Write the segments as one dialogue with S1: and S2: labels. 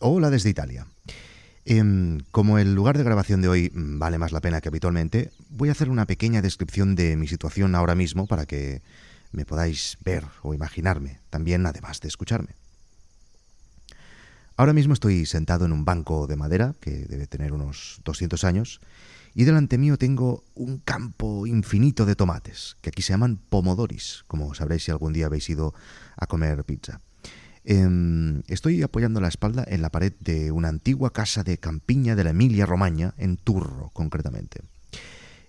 S1: Hola desde Italia. Em, como el lugar de grabación de hoy mm, vale más la pena que habitualmente, voy a hacer una pequeña descripción de mi situación ahora mismo para que me podáis ver o imaginarme, también además de escucharme. Ahora mismo estoy sentado en un banco de madera, que debe tener unos 200 años, y delante mío tengo un campo infinito de tomates, que aquí se llaman pomodoris, como sabréis si algún día habéis ido a comer pizza. Em, estoy apoyando la espalda en la pared de una antigua casa de campiña de la Emilia Romagna, en Turro concretamente.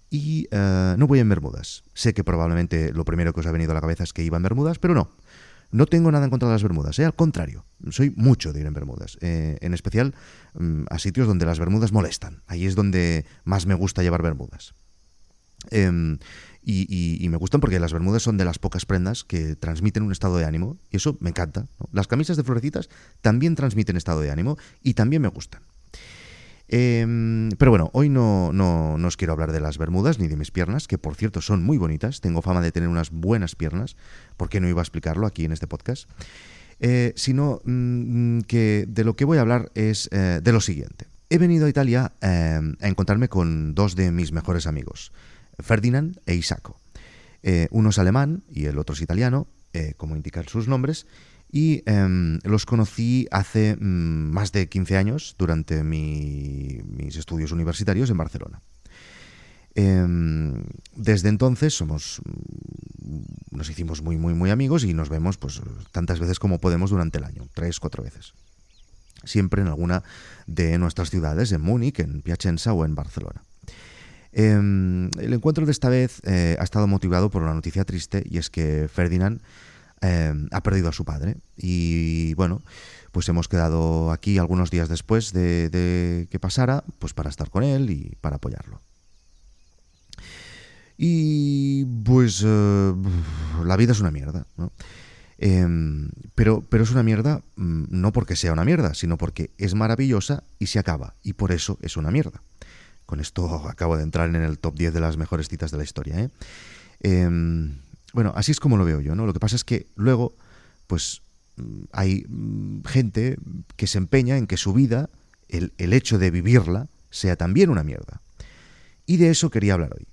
S1: Y eh, no voy en Bermudas. Sé que probablemente lo primero que os ha venido a la cabeza es que iba en Bermudas, pero no. No tengo nada en contra de las Bermudas, ¿eh? al contrario, soy mucho de ir en Bermudas, eh, en especial mm, a sitios donde las Bermudas molestan. Ahí es donde más me gusta llevar Bermudas. Em, y, me gustan porque las bermudas son de las pocas prendas que transmiten un estado de ánimo y eso me encanta. Las camisas de florecitas también transmiten estado de ánimo y también me gustan. Em, pero bueno, hoy no, no, os quiero hablar de las bermudas ni de mis piernas, que por cierto son muy bonitas. Tengo fama de tener unas buenas piernas. ¿Por qué no iba a explicarlo aquí en este podcast? Eh, sino mm, que de lo que voy a hablar es eh, de lo siguiente. He venido a Italia em, a encontrarme con dos de mis mejores amigos. Ferdinand e Isaco. Eh, uno es alemán y el otro es italiano, eh, como indican sus nombres, y em, los conocí hace mm, más de 15 años durante mis estudios universitarios en Barcelona. Em, desde entonces somos, mm, nos hicimos muy, muy, muy amigos y nos vemos pues, tantas veces como podemos durante el año, tres, cuatro veces. Siempre en alguna de nuestras ciudades, en Múnich, en Piacenza o en Barcelona. Em, el encuentro de esta vez eh, ha estado motivado por una noticia triste y es que Ferdinand em, ha perdido a su padre y bueno, pues hemos quedado aquí algunos días después de, que pasara, pues para estar con él y para apoyarlo. Y pues eh, la vida es una mierda, ¿no? Em, pero, pero es una mierda mm, no porque sea una mierda, sino porque es maravillosa y se acaba, y por eso es una mierda. Con esto acabo de entrar en el top 10 de las mejores citas de la historia. ¿eh? Em, bueno, así es como lo veo yo, ¿no? Lo que pasa es que luego, pues mm, hay mm, gente que se empeña en que su vida, el, hecho de vivirla, sea también una mierda. Y de eso quería hablar hoy.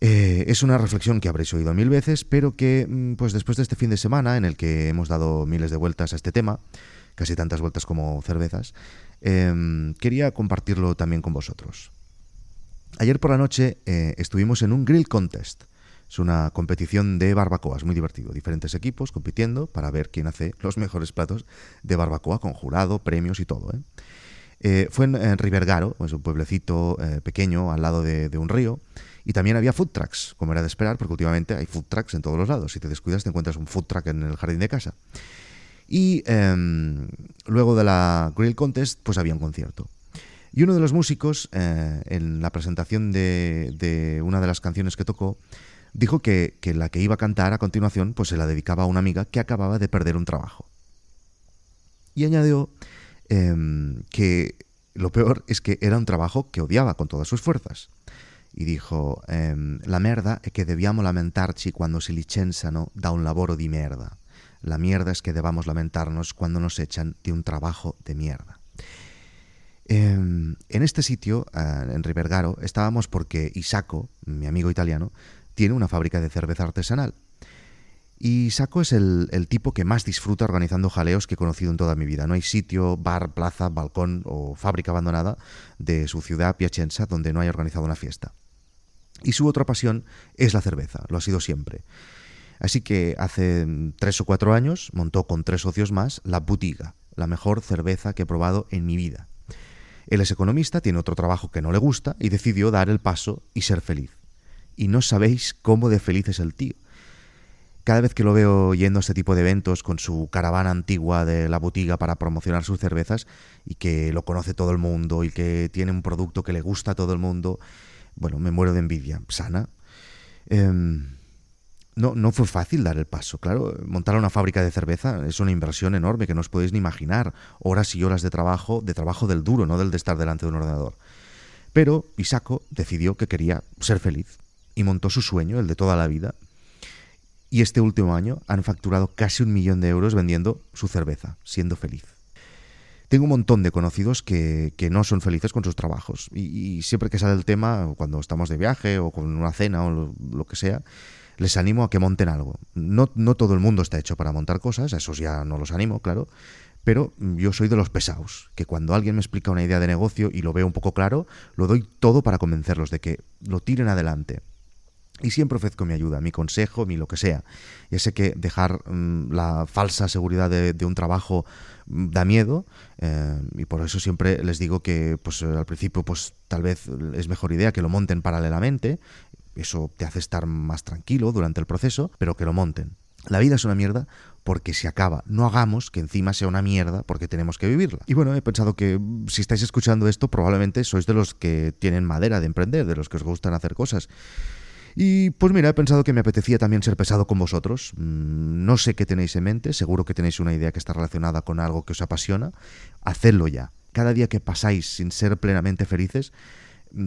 S1: Eh, es una reflexión que habréis oído mil veces, pero que, mm, pues después de este fin de semana, en el que hemos dado miles de vueltas a este tema, casi tantas vueltas como cervezas, Em, quería compartirlo también con vosotros. Ayer por la noche eh, estuvimos en un grill contest. Es una competición de barbacoas, muy divertido. Diferentes equipos compitiendo para ver quién hace los mejores platos de barbacoa con jurado, premios y todo. ¿eh? Eh, fue en, Rivergaro, es un pueblecito pequeño al lado de, de, un río. Y también había food trucks, como era de esperar, porque últimamente hay food trucks en todos los lados. Si te descuidas, te encuentras un food truck en el jardín de casa. Y em, luego de la Grill Contest, pues había un concierto. Y uno de los músicos, eh, en la presentación de, una de las canciones que tocó, dijo que, la que iba a cantar a continuación, pues se la dedicaba a una amiga que acababa de perder un trabajo. Y añadió em, que lo peor es que era un trabajo que odiaba con todas sus fuerzas. Y dijo, em, la merda es que debíamos lamentarci cuando si licenziano da un lavoro di merda. La mierda es que debamos lamentarnos cuando nos echan de un trabajo de mierda. Em, en este sitio, eh, en Rivergaro, estábamos porque Isaco, mi amigo italiano, tiene una fábrica de cerveza artesanal. Y Isaco es el, tipo que más disfruta organizando jaleos que he conocido en toda mi vida. No hay sitio, bar, plaza, balcón o fábrica abandonada de su ciudad, Piacenza, donde no haya organizado una fiesta. Y su otra pasión es la cerveza, lo ha sido siempre. Así que hace tres o cuatro años montó con tres socios más la Butiga, la mejor cerveza que he probado en mi vida. Él es economista, tiene otro trabajo que no le gusta y decidió dar el paso y ser feliz. Y no sabéis cómo de feliz es el tío. Cada vez que lo veo yendo a este tipo de eventos con su caravana antigua de la Butiga para promocionar sus cervezas y que lo conoce todo el mundo y que tiene un producto que le gusta a todo el mundo, bueno, me muero de envidia sana. Em, no, no fue fácil dar el paso. Claro, montar una fábrica de cerveza es una inversión enorme que no os podéis ni imaginar. Horas y horas de trabajo, de trabajo del duro, no del de estar delante de un ordenador. Pero Isaco decidió que quería ser feliz y montó su sueño, el de toda la vida. Y este último año han facturado casi un millón de euros vendiendo su cerveza, siendo feliz. Tengo un montón de conocidos que, no son felices con sus trabajos y, siempre que sale el tema, cuando estamos de viaje o con una cena o lo, que sea, les animo a que monten algo. No, todo el mundo está hecho para montar cosas, esos ya no los animo, claro, pero yo soy de los pesados, que cuando alguien me explica una idea de negocio y lo veo un poco claro, lo doy todo para convencerlos de que lo tiren adelante. Y siempre ofrezco mi ayuda, mi consejo, mi lo que sea. Ya sé que dejar mm, la falsa seguridad de, un trabajo mm, da miedo eh, y por eso siempre les digo que pues, al principio pues, tal vez es mejor idea que lo monten paralelamente. Eso te hace estar más tranquilo durante el proceso, pero que lo monten. La vida es una mierda porque se acaba. No hagamos que encima sea una mierda porque tenemos que vivirla. Y bueno, he pensado que mm, si estáis escuchando esto, probablemente sois de los que tienen madera de emprender, de los que os gustan hacer cosas. Y pues mira, he pensado que me apetecía también ser pesado con vosotros. Mm, no sé qué tenéis en mente, seguro que tenéis una idea que está relacionada con algo que os apasiona. Hacedlo ya. Cada día que pasáis sin ser plenamente felices,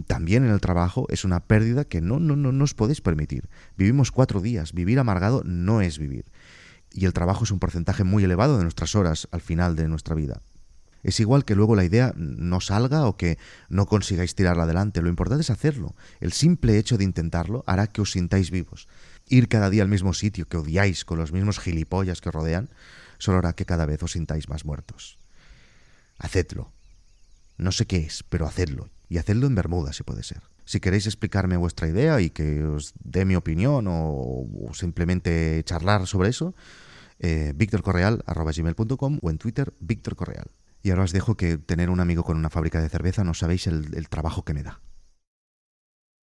S1: también en el trabajo es una pérdida que no, no, no, no os podéis permitir. Vivimos cuatro días, vivir amargado no es vivir. Y el trabajo es un porcentaje muy elevado de nuestras horas al final de nuestra vida. Es igual que luego la idea no salga o que no consigáis tirarla adelante. Lo importante es hacerlo. El simple hecho de intentarlo hará que os sintáis vivos. Ir cada día al mismo sitio que odiáis con los mismos gilipollas que os rodean solo hará que cada vez os sintáis más muertos. Hacedlo. No sé qué es, pero hacedlo. Y hacedlo en Bermuda, si puede ser. Si queréis explicarme vuestra idea y que os dé mi opinión o, simplemente charlar sobre eso, eh, victorcorreal.com o en Twitter, Víctor Correal. Y ahora os dejo que tener un amigo con una fábrica de cerveza no sabéis el, el trabajo que me da.